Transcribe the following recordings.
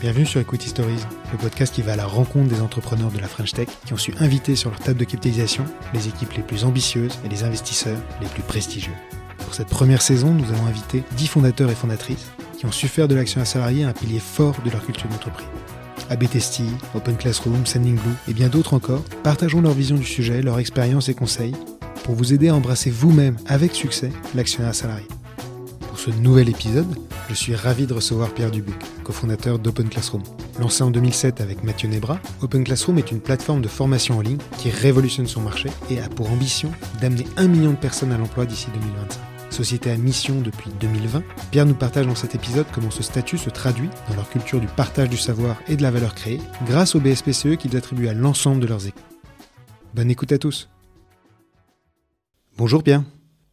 Bienvenue sur Equity Stories, le podcast qui va à la rencontre des entrepreneurs de la French Tech qui ont su inviter sur leur table de capitalisation les équipes les plus ambitieuses et les investisseurs les plus prestigieux. Pour cette première saison, nous allons inviter 10 fondateurs et fondatrices qui ont su faire de l'action à salarié un pilier fort de leur culture d'entreprise. ABTST, Open Classroom, Sending Blue et bien d'autres encore partageront leur vision du sujet, leur expérience et conseils pour vous aider à embrasser vous-même avec succès l'actionnat salarié. Ce nouvel épisode, je suis ravi de recevoir Pierre Dubuc, cofondateur d'Open Classroom. Lancé en 2007 avec Mathieu Nebra, Open Classroom est une plateforme de formation en ligne qui révolutionne son marché et a pour ambition d'amener un million de personnes à l'emploi d'ici 2025. Société à mission depuis 2020, Pierre nous partage dans cet épisode comment ce statut se traduit dans leur culture du partage du savoir et de la valeur créée grâce au BSPCE qu'ils attribuent à l'ensemble de leurs équipes. Bonne écoute à tous. Bonjour Pierre.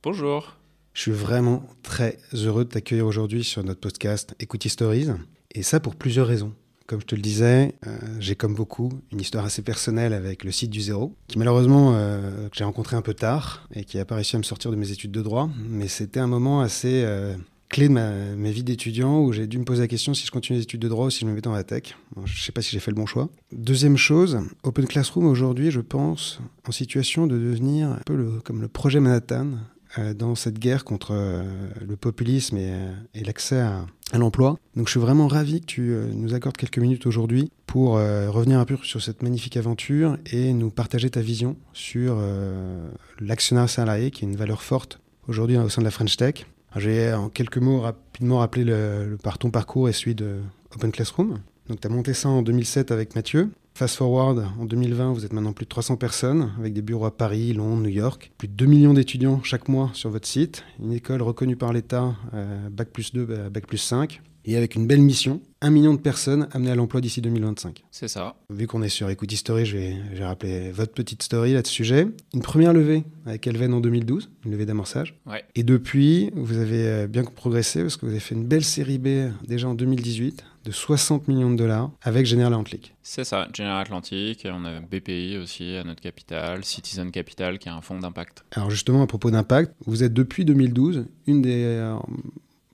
Bonjour. Je suis vraiment très heureux de t'accueillir aujourd'hui sur notre podcast Equity Stories. Et ça pour plusieurs raisons. Comme je te le disais, euh, j'ai comme beaucoup une histoire assez personnelle avec le site du zéro, qui malheureusement euh, que j'ai rencontré un peu tard et qui n'a pas réussi à me sortir de mes études de droit. Mais c'était un moment assez euh, clé de ma, ma vie d'étudiant où j'ai dû me poser la question si je continue les études de droit ou si je me mettais dans la tech. Je ne sais pas si j'ai fait le bon choix. Deuxième chose, Open Classroom aujourd'hui, je pense, en situation de devenir un peu comme le projet Manhattan dans cette guerre contre euh, le populisme et, euh, l'accès à, l'emploi. Donc je suis vraiment ravi que tu euh, nous accordes quelques minutes aujourd'hui pour euh, revenir un peu sur cette magnifique aventure et nous partager ta vision sur euh, l'actionnat salarié qui est une valeur forte aujourd'hui au sein de la French Tech. Vais en quelques mots rapidement rappeler le, le, par ton parcours et celui de Open Classroom. Donc tu as monté ça en 2007 avec Mathieu. Fast forward, en 2020, vous êtes maintenant plus de 300 personnes, avec des bureaux à Paris, Londres, New York, plus de 2 millions d'étudiants chaque mois sur votre site, une école reconnue par l'État, euh, Bac plus 2, bah, Bac plus 5, et avec une belle mission, un million de personnes amenées à l'emploi d'ici 2025. C'est ça. Vu qu'on est sur Equity Story, je vais, rappeler votre petite story là de sujet. Une première levée avec Elven en 2012, une levée d'amorçage. Ouais. Et depuis, vous avez euh, bien progressé parce que vous avez fait une belle série B déjà en 2018 de 60 millions de dollars avec General Atlantic. C'est ça, General Atlantic, on a BPI aussi à notre capital, Citizen Capital qui est un fonds d'impact. Alors justement, à propos d'impact, vous êtes depuis 2012 une des euh,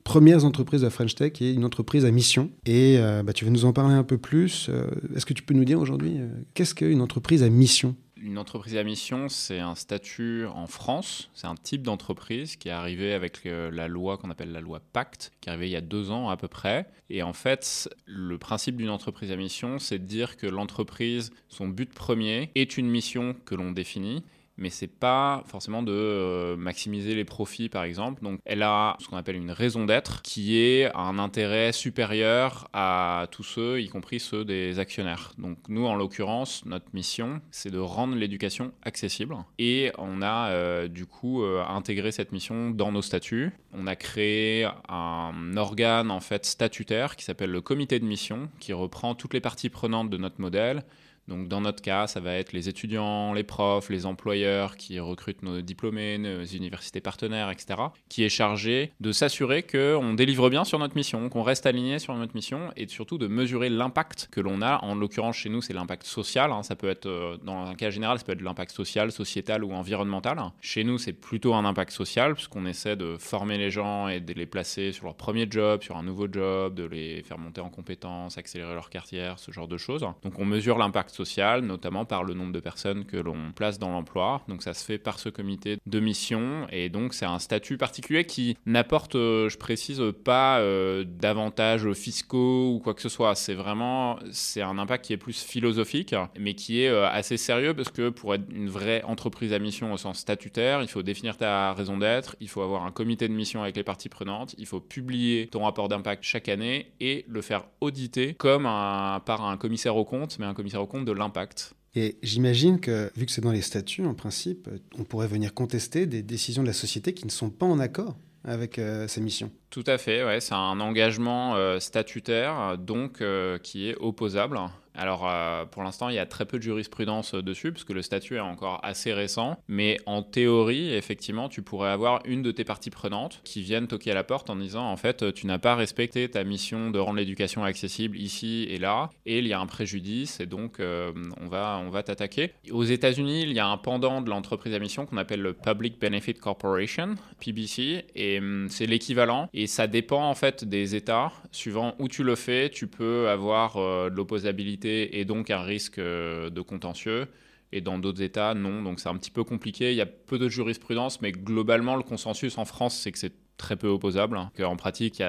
premières entreprises de la French Tech et une entreprise à mission. Et euh, bah, tu vas nous en parler un peu plus. Euh, Est-ce que tu peux nous dire aujourd'hui qu'est-ce qu'une entreprise à mission? Une entreprise à mission, c'est un statut en France, c'est un type d'entreprise qui est arrivé avec euh, la loi qu'on appelle la loi Pacte, qui est arrivée il y a deux ans à peu près. Et en fait, le principe d'une entreprise à mission, c'est de dire que l'entreprise, son but premier, est une mission que l'on définit mais c'est pas forcément de euh, maximiser les profits par exemple. Donc elle a ce qu'on appelle une raison d'être qui est un intérêt supérieur à tous ceux, y compris ceux des actionnaires. Donc nous en l'occurrence, notre mission, c'est de rendre l'éducation accessible et on a euh, du coup euh, intégré cette mission dans nos statuts. On a créé un organe en fait statutaire qui s'appelle le comité de mission qui reprend toutes les parties prenantes de notre modèle donc dans notre cas, ça va être les étudiants, les profs, les employeurs qui recrutent nos diplômés, nos universités partenaires, etc., qui est chargé de s'assurer qu'on délivre bien sur notre mission, qu'on reste aligné sur notre mission et surtout de mesurer l'impact que l'on a. En l'occurrence, chez nous, c'est l'impact social. hein. Ça peut être, euh, dans un cas général, ça peut être l'impact social, sociétal ou environnemental. Chez nous, c'est plutôt un impact social puisqu'on essaie de former les gens et de les placer sur leur premier job, sur un nouveau job, de les faire monter en compétences, accélérer leur carrière, ce genre de choses. Donc on mesure l'impact social, notamment par le nombre de personnes que l'on place dans l'emploi. Donc ça se fait par ce comité de mission et donc c'est un statut particulier qui n'apporte, euh, je précise, pas euh, d'avantages fiscaux ou quoi que ce soit. C'est vraiment, c'est un impact qui est plus philosophique, mais qui est euh, assez sérieux parce que pour être une vraie entreprise à mission au sens statutaire, il faut définir ta raison d'être, il faut avoir un comité de mission avec les parties prenantes, il faut publier ton rapport d'impact chaque année et le faire auditer comme par un commissaire au compte, mais un commissaire au compte de l'impact. Et j'imagine que, vu que c'est dans les statuts, en principe, on pourrait venir contester des décisions de la société qui ne sont pas en accord avec euh, ces missions. Tout à fait, ouais, c'est un engagement euh, statutaire, donc euh, qui est opposable Alors, euh, pour l'instant, il y a très peu de jurisprudence euh, dessus, parce que le statut est encore assez récent. Mais en théorie, effectivement, tu pourrais avoir une de tes parties prenantes qui viennent toquer à la porte en disant, en fait, tu n'as pas respecté ta mission de rendre l'éducation accessible ici et là, et il y a un préjudice, et donc on va, on va t'attaquer. Aux États-Unis, il y a un pendant de l'entreprise à mission qu'on appelle le Public Benefit Corporation, PBC, et hum, c'est l'équivalent. Et ça dépend en fait des États. Suivant où tu le fais, tu peux avoir euh, de l'opposabilité et donc un risque euh, de contentieux. Et dans d'autres États, non. Donc c'est un petit peu compliqué. Il y a peu de jurisprudence, mais globalement, le consensus en France, c'est que c'est très peu opposable. Hein. En pratique,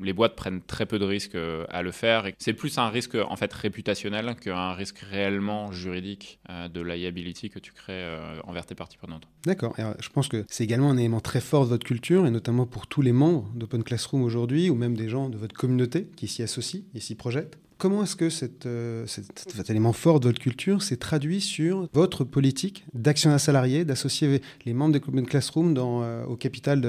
les, boîtes prennent très peu de risques euh, à le faire. C'est plus un risque en fait réputationnel qu'un risque réellement juridique euh, de liability que tu crées envers tes parties prenantes. D'accord. Je pense que c'est également un élément très fort de votre culture et notamment pour tous les membres d'Open Classroom aujourd'hui ou même des gens de votre communauté qui s'y associent et s'y projettent. Comment est-ce que euh, cet élément fort de votre culture s'est traduit sur votre politique d'action à salariés, d'associer les membres d'Open Classroom dans, euh, au capital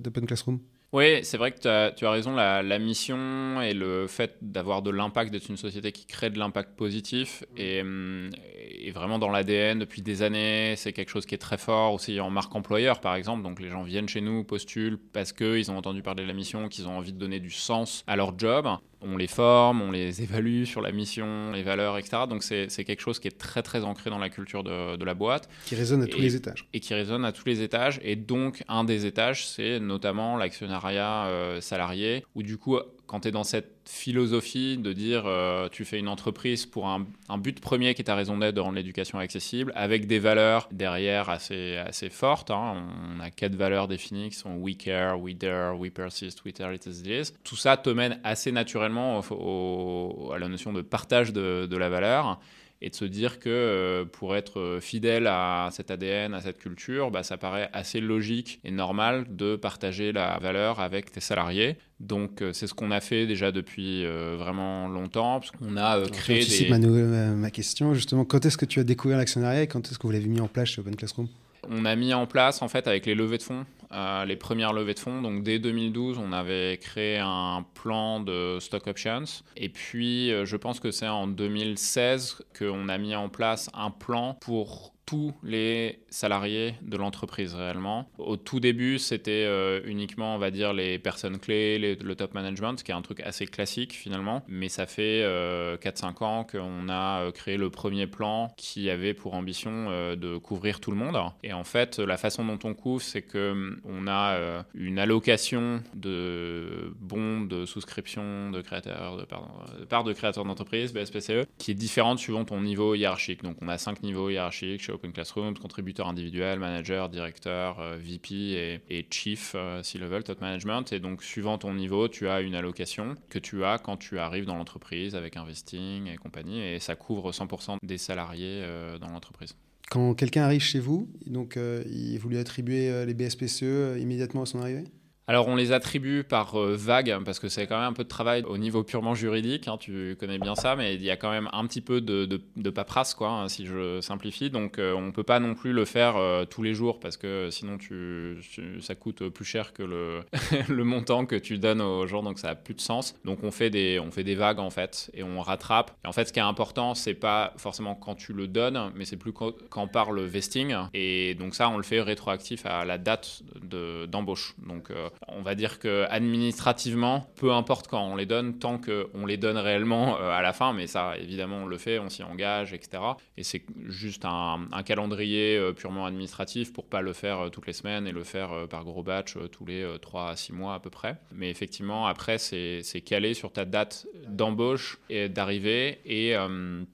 d'Open Classroom? Oui, c'est vrai que tu as, raison, la, mission et le fait d'avoir de l'impact, d'être une société qui crée de l'impact positif et, hum, vraiment dans l'ADN depuis des années, c'est quelque chose qui est très fort aussi en marque employeur par exemple, donc les gens viennent chez nous, postulent parce qu'ils ont entendu parler de la mission, qu'ils ont envie de donner du sens à leur job on les forme, on les évalue sur la mission, les valeurs, etc. Donc c'est quelque chose qui est très très ancré dans la culture de, la boîte. Qui résonne à tous les étages. Et qui résonne à tous les étages. Et donc un des étages, c'est notamment l'actionnariat euh, salarié, où du coup quand tu es dans cette philosophie de dire euh, tu fais une entreprise pour un, but premier qui est ta raison d'être de rendre l'éducation accessible, avec des valeurs derrière assez, assez fortes. Hein. On a quatre valeurs définies qui sont we care, we dare, we persist, we tell it as it is. Tout ça te mène assez naturellement à la notion de partage de, de la valeur et de se dire que euh, pour être fidèle à cet ADN, à cette culture, bah, ça paraît assez logique et normal de partager la valeur avec tes salariés. Donc euh, c'est ce qu'on a fait déjà depuis euh, vraiment longtemps. On a créé des... Ma, ma question justement, quand est-ce que tu as découvert l'actionnariat et quand est-ce que vous l'avez mis en place chez Open Classroom? On a mis en place en fait avec les levées de fonds, euh, les premières levées de fonds. Donc dès 2012, on avait créé un plan de stock options. Et puis euh, je pense que c'est en 2016 qu'on a mis en place un plan pour tous les salariés de l'entreprise réellement. Au tout début, c'était euh, uniquement, on va dire, les personnes clés, le top management, ce qui est un truc assez classique finalement. Mais ça fait 4-5 euh, ans qu'on a euh, créé le premier plan qui avait pour ambition de couvrir tout le monde. Et en fait, la façon dont on couvre, c'est que on a une allocation de bons de souscription de créateurs, de, pardon, de part de créateurs d'entreprise, BSPCE, qui est différente suivant ton niveau hiérarchique. Donc on a 5 niveaux hiérarchiques Open Classroom, contributeur individuel, manager, directeur, euh, VP et, chief, euh, C-level, top management. Et donc, suivant ton niveau, tu as une allocation que tu as quand tu arrives dans l'entreprise avec investing et compagnie. Et ça couvre 100% des salariés euh, dans l'entreprise. Quand quelqu'un arrive chez vous, donc il vous lui attribuez les BSPCE immédiatement à son arrivée? Alors on les attribue par euh, vague parce que c'est quand même un peu de travail au niveau purement juridique, hein, tu connais bien ça, mais il y a quand même un petit peu de, de, paperasse quoi, hein, si je simplifie. Donc euh, on peut pas non plus le faire euh, tous les jours parce que sinon ça coûte plus cher que le, montant que tu donnes aux gens, donc ça a plus de sens. Donc on fait des, on fait des vagues en fait et on rattrape. Et en fait ce qui est important c'est pas forcément quand tu le donnes, mais c'est plus quand, part le vesting. Et donc ça on le fait rétroactif à la date d'embauche. donc on va dire que administrativement, peu importe quand on les donne, tant qu'on les donne réellement euh, à la fin, mais ça évidemment on le fait, on s'y engage, etc. Et c'est juste un, calendrier euh, purement administratif pour pas le faire euh, toutes les semaines et le faire par gros batch tous les 3 à 6 mois à peu près. Mais effectivement, après, c'est calé sur ta date d'embauche et d'arrivée et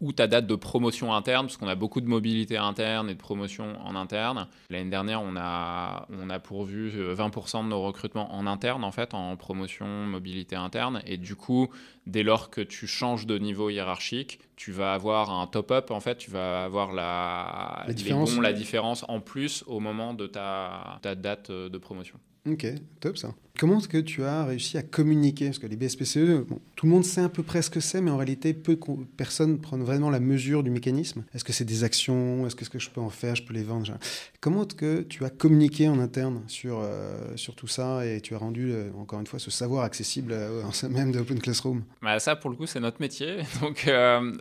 ou ta date de promotion interne, parce qu'on a beaucoup de mobilité interne et de promotion en interne. L'année dernière, on a, on a pourvu 20% de nos recrutements en interne, en fait, en promotion, mobilité interne. Et du coup, dès lors que tu changes de niveau hiérarchique, tu vas avoir un top-up, en fait, tu vas avoir la, la, différence. la différence en plus au moment de ta, ta date de promotion. Ok, top ça. Comment est-ce que tu as réussi à communiquer? Parce que les BSPCE, tout le monde sait à peu près ce que c'est, mais en réalité, peu de personnes prennent vraiment la mesure du mécanisme. Est-ce que c'est des actions? Est-ce que, je peux en faire? Je peux les vendre Comment est-ce que tu as communiqué en interne sur, euh, sur tout ça et tu as rendu, euh, encore une fois, ce savoir accessible euh, en même de Open Classroom? Bah Ça, pour le coup, c'est notre métier. Donc,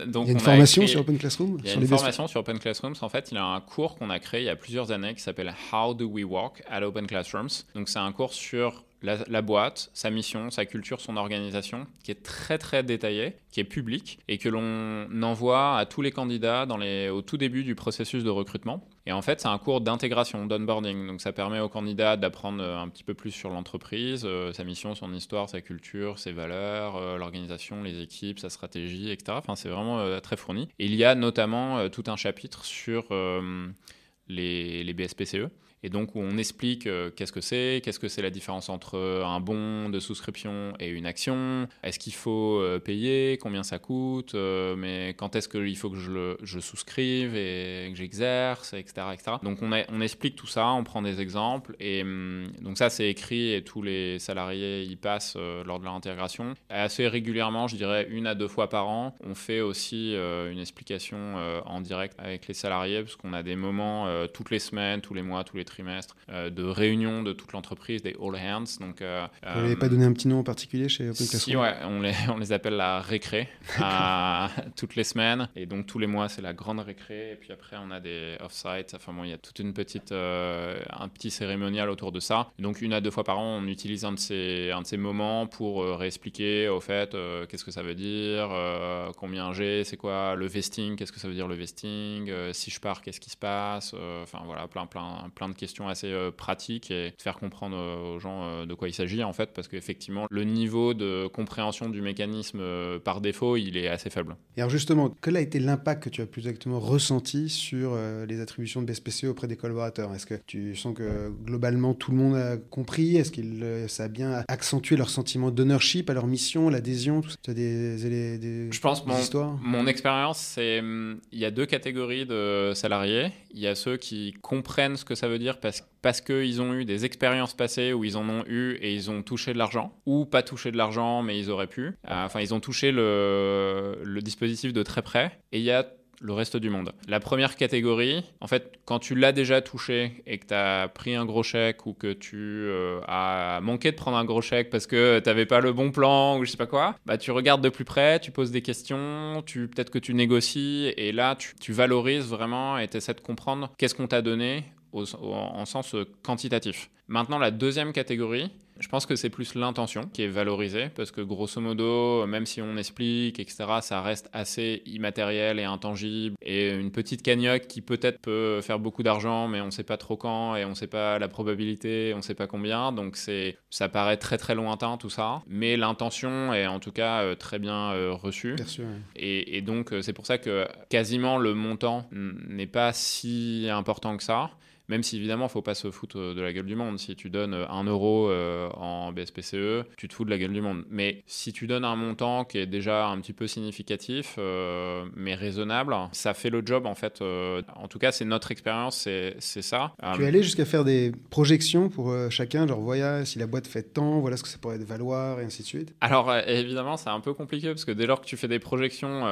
donc il y a une formation sur Open Classroom Il y a une formation sur Open Classrooms. En fait, il y a un cours qu'on a créé il y a plusieurs années qui s'appelle How do we work at Open Classrooms. Donc, c'est un cours sur la, boîte, sa mission, sa culture, son organisation, qui est très très détaillé, qui est public et que l'on envoie à tous les candidats dans les, au tout début du processus de recrutement. Et en fait, c'est un cours d'intégration, d'onboarding. Donc ça permet aux candidats d'apprendre un petit peu plus sur l'entreprise, euh, sa mission, son histoire, sa culture, ses valeurs, euh, l'organisation, les équipes, sa stratégie, etc. Enfin, c'est vraiment euh, très fourni. Et il y a notamment tout un chapitre sur les BSPCE et donc on explique euh, qu'est-ce que c'est, qu'est-ce que c'est la différence entre un bon de souscription et une action, est-ce qu'il faut euh, payer, combien ça coûte, euh, mais quand est-ce qu'il faut que je, souscrive et que j'exerce, etc., etc. Donc on, on, explique tout ça, on prend des exemples, et hum, donc ça c'est écrit et tous les salariés y passent lors de leur intégration. assez régulièrement, je dirais une à deux fois par an, on fait aussi une explication en direct avec les salariés, parce qu'on a des moments toutes les semaines, tous les mois, tous les trimestre, euh, de réunions de toute l'entreprise, des all hands. Donc, euh, Vous n'avez pas donné un petit nom en particulier chez Open Classroom? Si, ouais, on les, on les appelle la récré à, toutes les semaines. Et donc tous les mois, c'est la grande récré. Et puis après, on a des off-site. Enfin bon, il y a toute une petite, euh, un petit cérémonial autour de ça. Donc une à deux fois par an, on utilise un de ces, un de ces moments pour réexpliquer au fait qu'est-ce que ça veut dire, combien j'ai, c'est quoi le vesting, qu'est-ce que ça veut dire le vesting, si je pars, qu'est-ce qui se passe. Enfin voilà, plein, plein, plein de questions assez euh, pratiques et faire comprendre euh, aux gens euh, de quoi il s'agit en fait, parce qu'effectivement, le niveau de compréhension du mécanisme par défaut, il est assez faible. Et alors justement, quel a été l'impact que tu as plus exactement ressenti sur les attributions de BSPC auprès des collaborateurs? Est-ce que tu sens que globalement tout le monde a compris? Est-ce que ça a bien accentué leur sentiment d'ownership à leur mission, l'adhésion Tu as des, des, Je pense mon, histoires? Mon expérience, c'est hum, il y a deux catégories de salariés. Il y a ceux qui comprennent ce que ça veut dire parce, parce qu'ils ont eu des expériences passées où ils en ont eu et ils ont touché de l'argent, ou pas touché de l'argent mais ils auraient pu. Euh, enfin, ils ont touché le, dispositif de très près. Et il y a le reste du monde. La première catégorie, en fait, quand tu l'as déjà touché et que tu as pris un gros chèque ou que tu euh, as manqué de prendre un gros chèque parce que tu n'avais pas le bon plan ou je sais pas quoi, bah tu regardes de plus près, tu poses des questions, tu peut-être que tu négocies et là tu, tu valorises vraiment et tu essaies de comprendre qu'est-ce qu'on t'a donné en sens quantitatif. Maintenant, la deuxième catégorie, je pense que c'est plus l'intention qui est valorisée, parce que grosso modo, même si on explique, etc., ça reste assez immatériel et intangible. Et une petite cagnotte qui peut-être peut faire beaucoup d'argent, mais on ne sait pas trop quand, et on ne sait pas la probabilité, on ne sait pas combien. Donc c'est, ça paraît très très lointain tout ça. Mais l'intention est en tout cas euh, très bien euh, reçue. Sûr. Et, et donc euh, c'est pour ça que quasiment le montant n'est pas si important que ça. Même si évidemment, il ne faut pas se foutre de la gueule du monde. Si tu donnes 1 euro en BSPCE, tu te fous de la gueule du monde. Mais si tu donnes un montant qui est déjà un petit peu significatif, euh, mais raisonnable, ça fait le job en fait. Euh, en tout cas, c'est notre expérience, c'est ça. Tu es allé jusqu'à faire des projections pour chacun, genre voilà, si la boîte fait tant, voilà ce que ça pourrait valoir et ainsi de suite Alors évidemment, c'est un peu compliqué parce que dès lors que tu fais des projections,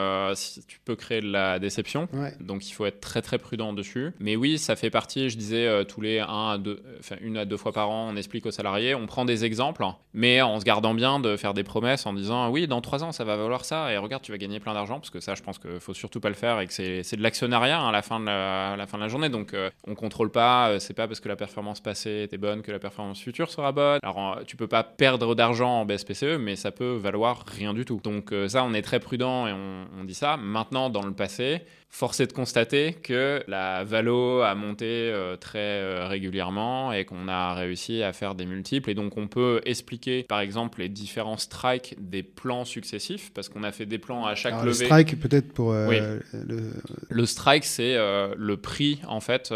tu peux créer de la déception. Donc il faut être très très prudent dessus. Mais oui, ça fait partie, je disais, euh, tous les un à deux, enfin, une à deux fois par an, on explique aux salariés, on prend des exemples, mais en se gardant bien de faire des promesses en disant oui, dans trois ans, ça va valoir ça, et regarde, tu vas gagner plein d'argent, parce que ça, je pense qu'il faut surtout pas le faire et que c'est de l'actionnariat hein, à, la fin de la, fin de la journée. Donc, euh, on contrôle pas, euh, c'est pas parce que la performance passée était bonne que la performance future sera bonne. Alors, tu peux pas perdre d'argent en BSPCE, mais ça peut valoir rien du tout. Donc, ça, on est très prudent et on dit ça. Maintenant, dans le passé, force est de constater que la valo a monté euh, très euh, régulièrement et qu'on a réussi à faire des multiples. Et donc, on peut expliquer, par exemple, les différents strikes des plans successifs, parce qu'on a fait des plans à chaque levée. Le strike, peut-être pour. Euh, le... le... strike, c'est le prix, en fait,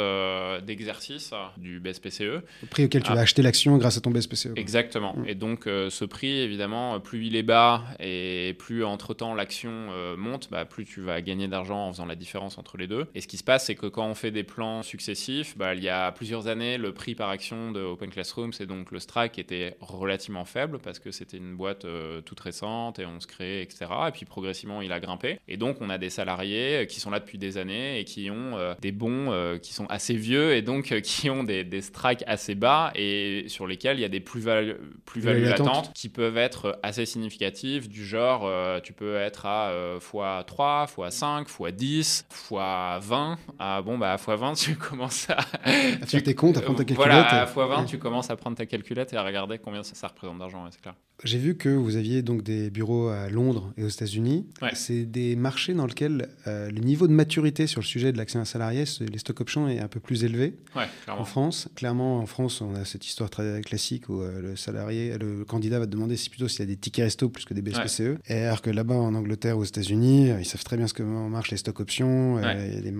d'exercice du BSPCE. Le prix auquel tu vas ah. acheter l'action grâce à ton BSPCE. Exactement. Mm. Et donc, ce prix, évidemment, plus il est bas et plus entre-temps l'action monte, bah, plus tu vas gagner d'argent en faisant la différence entre les deux. Et ce qui se passe, c'est que quand on fait des plans successifs, bah, il y a plusieurs années, le prix par action de Open Classroom, c'est donc le strike était relativement faible parce que c'était une boîte euh, toute récente et on se crée, etc. Et puis progressivement, il a grimpé. Et donc, on a des salariés qui sont là depuis des années et qui ont euh, des bons qui sont assez vieux et donc qui ont des, des strikes assez bas et sur lesquels il y a des plus-values plus latentes qui peuvent être assez significatives, du genre, tu peux être à x3, x5, x10, x20. Ah bon, bah à x20, tu commences à. à faire tes comptes, à prendre ta calculette. Voilà, à x20, tu commences à prendre ta calculette et à regarder combien ça, ça représente d'argent, c'est clair. J'ai vu que vous aviez donc des bureaux à Londres et aux États-Unis. C'est des marchés dans lesquels euh, le niveau de maturité sur le sujet de l'action salarié, les stock options, est un peu plus élevé. en France, clairement, en France, on a cette histoire très classique où euh, le salarié, le candidat va te demander si plutôt s'il y a des tickets resto plus que des BSPCE. Et alors que là-bas, en Angleterre, aux États-Unis, euh, ils savent très bien ce que marchent les stock options. il y a des,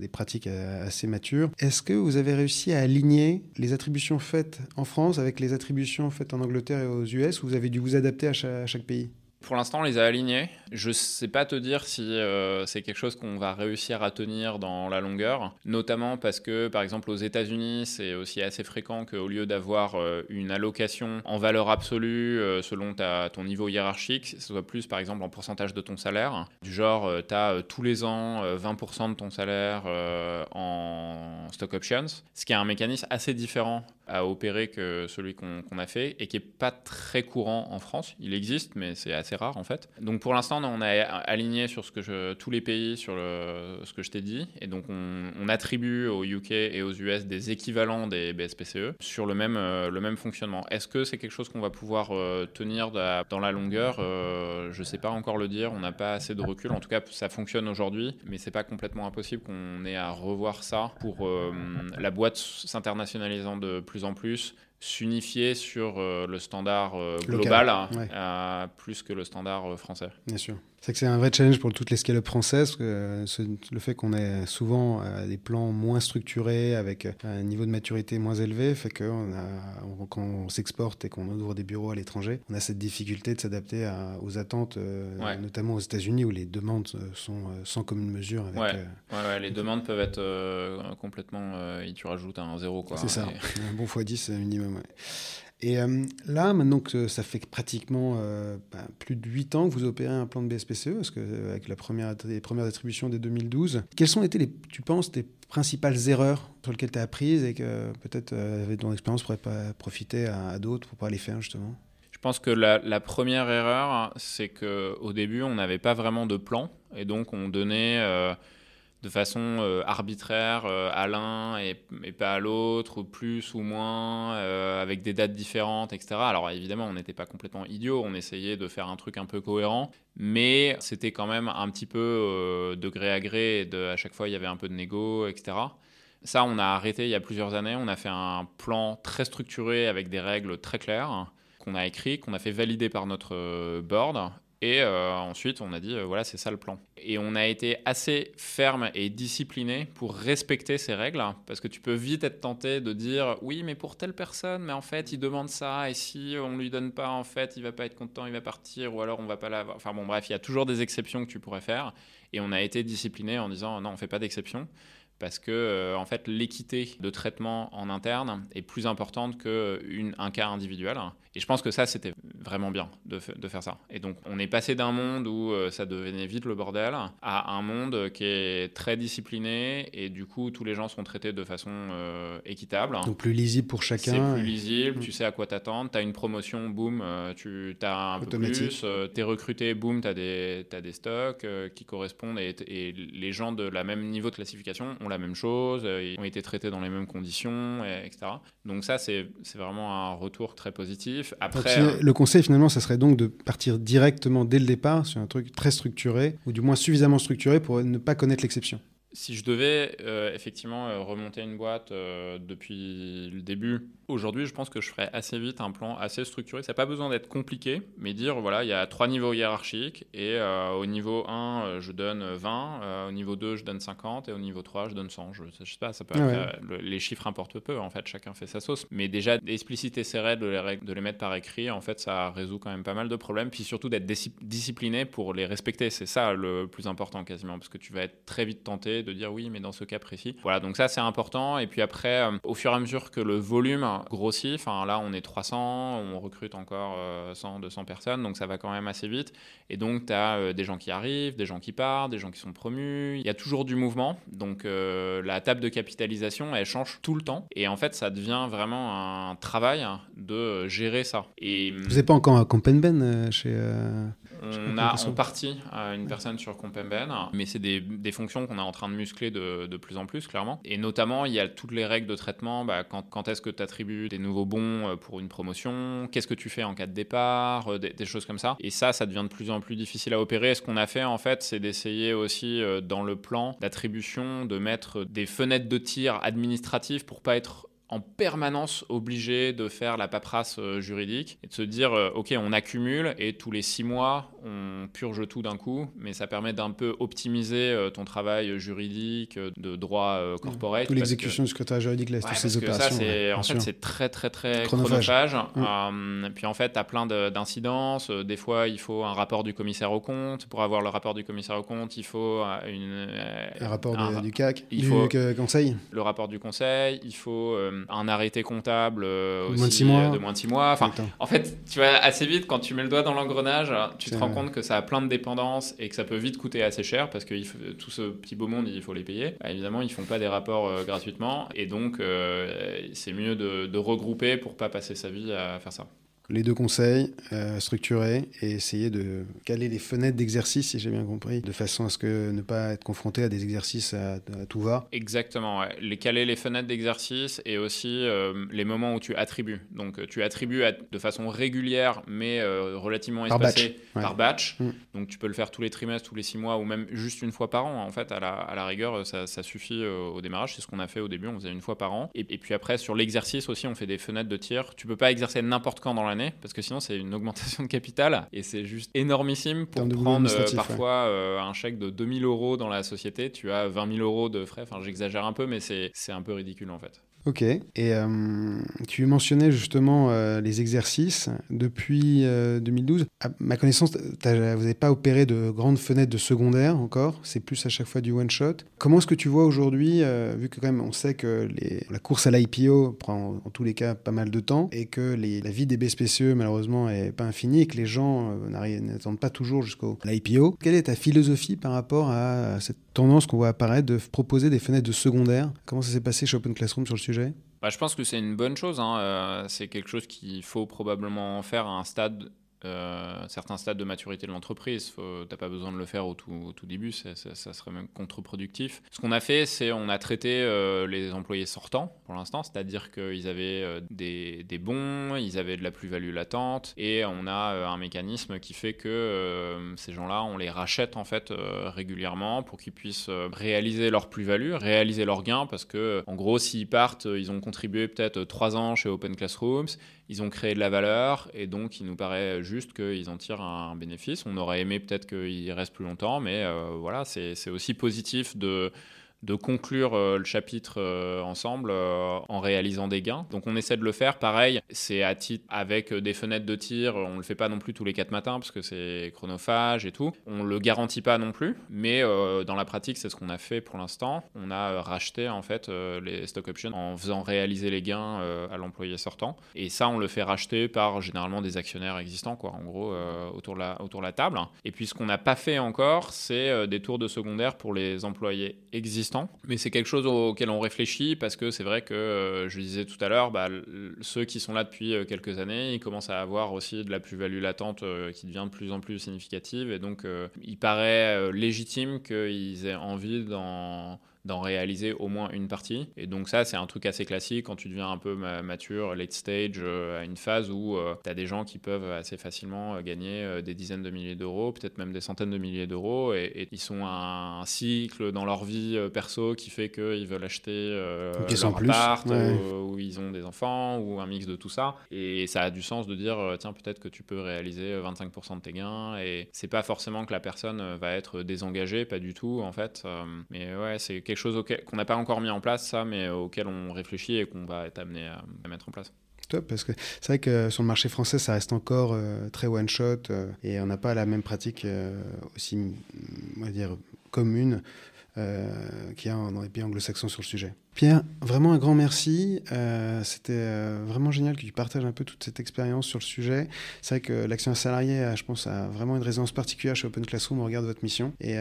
des pratiques assez matures. Est-ce que vous avez réussi à aligner les attributions faites en France avec les attributions faites en Angleterre et aux US vous avez dû vous adapter à chaque, pays pour l'instant, on les a alignés. Je ne sais pas te dire si euh, c'est quelque chose qu'on va réussir à tenir dans la longueur, notamment parce que, par exemple, aux États-Unis, c'est aussi assez fréquent qu'au lieu d'avoir euh, une allocation en valeur absolue euh, selon ta, ton niveau hiérarchique, ce soit plus, par exemple, en pourcentage de ton salaire. Du genre, tu as tous les ans 20% de ton salaire en stock options, ce qui est un mécanisme assez différent à opérer que celui qu'on a fait et qui n'est pas très courant en France. Il existe, mais c'est assez rare en fait. Donc pour l'instant, on a aligné sur ce que tous les pays sur ce que je t'ai dit. Et donc on, attribue aux UK et aux US des équivalents des BSPCE sur le même, euh, le même fonctionnement. Est-ce que c'est quelque chose qu'on va pouvoir euh, tenir dans la longueur? Euh, Je ne sais pas encore le dire. On n'a pas assez de recul. En tout cas, ça fonctionne aujourd'hui, mais c'est pas complètement impossible qu'on ait à revoir ça pour la boîte s'internationalisant de plus en plus s'unifier sur euh, le standard euh, global hein, plus que le standard euh, français. Bien sûr. C'est que c'est un vrai challenge pour toutes les scale-up françaises. Que le fait qu'on ait souvent des plans moins structurés, avec un niveau de maturité moins élevé, fait que on quand on s'exporte et qu'on ouvre des bureaux à l'étranger, on a cette difficulté de s'adapter aux attentes, notamment aux États-Unis où les demandes sont sans commune mesure. Avec, ouais. les demandes peuvent être complètement. tu rajoutes un zéro. C'est ça. un bon x10 minimum. Et euh, là, maintenant que ça fait pratiquement euh, bah, plus de 8 ans que vous opérez un plan de BSPCE, parce que euh, avec la première, les premières attributions dès 2012, quelles sont été, les, tu penses, tes principales erreurs sur lesquelles tu as apprises et que peut-être avec ton expérience pourrait pas profiter à, d'autres pour pas les faire justement? Je pense que la, la première erreur, c'est qu'au début, on n'avait pas vraiment de plan. Et donc, on donnait de façon euh, arbitraire euh, à l'un et, pas à l'autre, plus ou moins, euh, avec des dates différentes, etc. Alors évidemment, on n'était pas complètement idiot, on essayait de faire un truc un peu cohérent, mais c'était quand même un petit peu de gré à gré, à chaque fois il y avait un peu de négo, etc. Ça, on a arrêté il y a plusieurs années, on a fait un plan très structuré avec des règles très claires qu'on a écrit, qu'on a fait valider par notre board et euh, ensuite, on a dit, euh, voilà, c'est ça le plan. Et on a été assez ferme et discipliné pour respecter ces règles, parce que tu peux vite être tenté de dire, oui, mais pour telle personne, mais en fait, il demande ça, et si on lui donne pas, en fait, il va pas être content, il va partir, ou alors on va pas l'avoir. Enfin bon, bref, il y a toujours des exceptions que tu pourrais faire. Et on a été discipliné en disant, non, on fait pas d'exception parce que euh, en fait l'équité de traitement en interne est plus importante qu'un cas individuel et je pense que ça, c'était vraiment bien de, de, faire ça. Et donc, on est passé d'un monde où euh, ça devenait vite le bordel à un monde qui est très discipliné et du coup, tous les gens sont traités de façon euh, équitable. Donc, plus lisible pour chacun. C'est plus lisible, mm. tu sais à quoi t'attendre. Tu as une promotion, boum, euh, tu as un peu plus. tu es recruté, boum, tu as, as, des stocks qui correspondent et, et, les gens de la même niveau de classification ont la même chose, ils ont été traités dans les mêmes conditions, etc. Donc, ça, c'est vraiment un retour très positif. Après, euh, le finalement, ça serait donc de partir directement dès le départ sur un truc très structuré, ou du moins suffisamment structuré pour ne pas connaître l'exception. Si je devais euh, effectivement euh, remonter une boîte euh, depuis le début, aujourd'hui, je pense que je ferais assez vite un plan assez structuré. Ça n'a pas besoin d'être compliqué, mais dire voilà, il y a trois niveaux hiérarchiques et au niveau 1, je donne 20, au niveau 2, je donne 50 et au niveau 3, je donne 100. Je, je sais pas, ça peut les chiffres importent peu, en fait, chacun fait sa sauce. Mais déjà, expliciter ces règles, de les, de les mettre par écrit, en fait, ça résout quand même pas mal de problèmes. Puis surtout d'être discipliné pour les respecter. C'est ça le plus important quasiment, parce que tu vas être très vite tenté de dire oui, mais dans ce cas précis. Voilà, donc ça c'est important. Et puis après, euh, au fur et à mesure que le volume grossit, enfin là on est 300, on recrute encore 100, euh, 200 personnes, donc ça va quand même assez vite. Et donc tu as euh, des gens qui arrivent, des gens qui partent, des gens qui sont promus. Il y a toujours du mouvement, donc la table de capitalisation elle change tout le temps. Et en fait, ça devient vraiment un travail de gérer ça. Et vous n'êtes pas encore à Compenben chez on a en partie une personne sur Compemben, mais c'est des, fonctions qu'on est en train de muscler de, plus en plus, clairement. Et notamment, il y a toutes les règles de traitement. Bah, quand, est-ce que tu attribues des nouveaux bons euh, pour une promotion Qu'est-ce que tu fais en cas de départ euh, des, choses comme ça. Et ça, ça devient de plus en plus difficile à opérer. ce qu'on a fait, en fait, c'est d'essayer aussi, euh, dans le plan d'attribution, de mettre des fenêtres de tir administratives pour pas être en permanence obligé de faire la paperasse euh, juridique et de se dire euh, ok on accumule et tous les six mois on purge tout d'un coup mais ça permet d'un peu optimiser euh, ton travail juridique de droit corporate toute l'exécution du secrétaire juridique là, toutes ces opérations ça, c'est, en fait c'est très très très chronophage, mm. puis en fait tu as plein d'incidences. Des fois il faut un rapport du commissaire au compte. Pour avoir le rapport du commissaire au compte il faut une, un rapport du CAC il du faut conseil. le rapport du conseil. Il faut un arrêté comptable euh, aussi, euh, de moins de 6 mois. Enfin, en fait, tu vois, assez vite, quand tu mets le doigt dans l'engrenage, tu te rends compte que ça a plein de dépendances et que ça peut vite coûter assez cher parce que tout ce petit beau monde, il faut les payer. Bah, évidemment, ils font pas des rapports euh, gratuitement et donc c'est mieux de, de regrouper pour pas passer sa vie à faire ça les deux conseils, euh, structurer et essayer de caler les fenêtres d'exercice, si j'ai bien compris, de façon à ce que ne pas être confronté à des exercices à, tout va. Exactement, les caler les fenêtres d'exercice et aussi euh, les moments où tu attribues. Donc euh, tu attribues de façon régulière, mais relativement espacée par batch. Mm. Donc tu peux le faire tous les trimestres, tous les six mois ou même juste une fois par an. En fait, à la, à la rigueur, ça, ça suffit au démarrage. C'est ce qu'on a fait au début, on faisait une fois par an. Et, et puis après, sur l'exercice aussi, on fait des fenêtres de tir. Tu peux pas exercer n'importe quand dans l'année parce que sinon c'est une augmentation de capital et c'est juste énormissime pour prendre euh, parfois euh, un chèque de 2000 euros dans la société, tu as 20 000 euros de frais, enfin j'exagère un peu mais c'est un peu ridicule en fait. Ok. Et euh, tu mentionnais justement euh, les exercices. Depuis 2012, euh, à ma connaissance, vous n'avez pas opéré de grandes fenêtres de secondaire encore. C'est plus à chaque fois du one-shot. Comment est-ce que tu vois aujourd'hui, vu que quand même on sait que la course à l'IPO prend en tous les cas pas mal de temps et que la vie des BSPCE malheureusement est pas infinie et que les gens n'attendent pas toujours jusqu'au l'IPO. Quelle est ta philosophie par rapport à cette tendance qu'on voit apparaître de proposer des fenêtres de secondaire Comment ça s'est passé chez Open Classroom sur le sujet? Bah, je pense que c'est une bonne chose. Hein. Euh, c'est quelque chose qu'il faut probablement faire à un stade euh, certains stades de maturité de l'entreprise. Tu n'as pas besoin de le faire au tout, début, ça, serait même contre-productif. Ce qu'on a fait, c'est on a traité euh, les employés sortants pour l'instant, c'est-à-dire qu'ils avaient euh, des, bons, ils avaient de la plus-value latente, et on a un mécanisme qui fait que ces gens-là, on les rachète en fait régulièrement pour qu'ils puissent réaliser leur plus-value, réaliser leurs gains, parce que en gros, s'ils partent, ils ont contribué peut-être trois ans chez Open Classrooms, ils ont créé de la valeur et donc il nous paraît juste qu'ils en tirent un bénéfice. On aurait aimé peut-être qu'ils restent plus longtemps, mais euh, voilà, c'est aussi positif de de conclure euh, le chapitre euh, ensemble euh, en réalisant des gains. Donc on essaie de le faire. Pareil, c'est à titre avec des fenêtres de tir. On le fait pas non plus tous les quatre matins parce que c'est chronophage et tout. On le garantit pas non plus, mais dans la pratique, c'est ce qu'on a fait pour l'instant. On a racheté en fait les stock options en faisant réaliser les gains à l'employé sortant. Et ça, on le fait racheter par généralement des actionnaires existants, quoi. En gros, autour la autour de la table. Et puis ce qu'on n'a pas fait encore, c'est des tours de secondaire pour les employés existants mais c'est quelque chose auquel on réfléchit parce que c'est vrai que, euh, je disais tout à l'heure, bah, ceux qui sont là depuis euh, quelques années, ils commencent à avoir aussi de la plus-value latente euh, qui devient de plus en plus significative. Et donc, il paraît légitime qu'ils aient envie d'en d'en réaliser au moins une partie. Et donc ça, c'est un truc assez classique quand tu deviens un peu mature, late stage, à une phase où tu as des gens qui peuvent assez facilement gagner des dizaines de milliers d'euros, peut-être même des centaines de milliers d'euros, et, ils sont un, un, cycle dans leur vie perso qui fait qu'ils veulent acheter leur appart, ou, ils ont des enfants, ou un mix de tout ça. Et ça a du sens de dire, tiens, peut-être que tu peux réaliser 25% de tes gains, et c'est pas forcément que la personne va être désengagée, pas du tout en fait. mais ouais, c'est quelque chose qu'on n'a pas encore mis en place, ça, mais auquel on réfléchit et qu'on va être amené à mettre en place. Top parce que c'est vrai que sur le marché français, ça reste encore euh, très one shot euh, et on n'a pas la même pratique euh, aussi, on va dire, commune qu'il y a dans les pays anglo-saxons sur le sujet. Pierre, vraiment un grand merci. C'était vraiment génial que tu partages un peu toute cette expérience sur le sujet. C'est vrai que l'action salarié, je pense, a vraiment une résonance particulière chez Open Classroom au regard de votre mission. Et,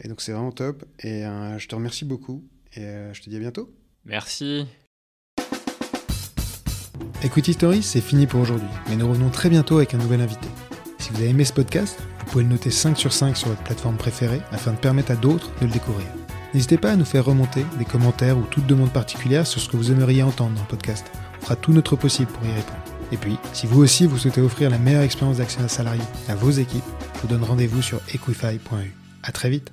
et donc c'est vraiment top. Et je te remercie beaucoup. Et je te dis à bientôt. Merci. Equity Stories, c'est fini pour aujourd'hui, mais nous revenons très bientôt avec un nouvel invité. Si vous avez aimé ce podcast, vous pouvez le noter 5 sur 5 sur votre plateforme préférée afin de permettre à d'autres de le découvrir. N'hésitez pas à nous faire remonter des commentaires ou toute demande particulière sur ce que vous aimeriez entendre dans le podcast. On fera tout notre possible pour y répondre. Et puis, si vous aussi vous souhaitez offrir la meilleure expérience d'actionnaire salarié à vos équipes, je vous donne rendez-vous sur equify.eu. À très vite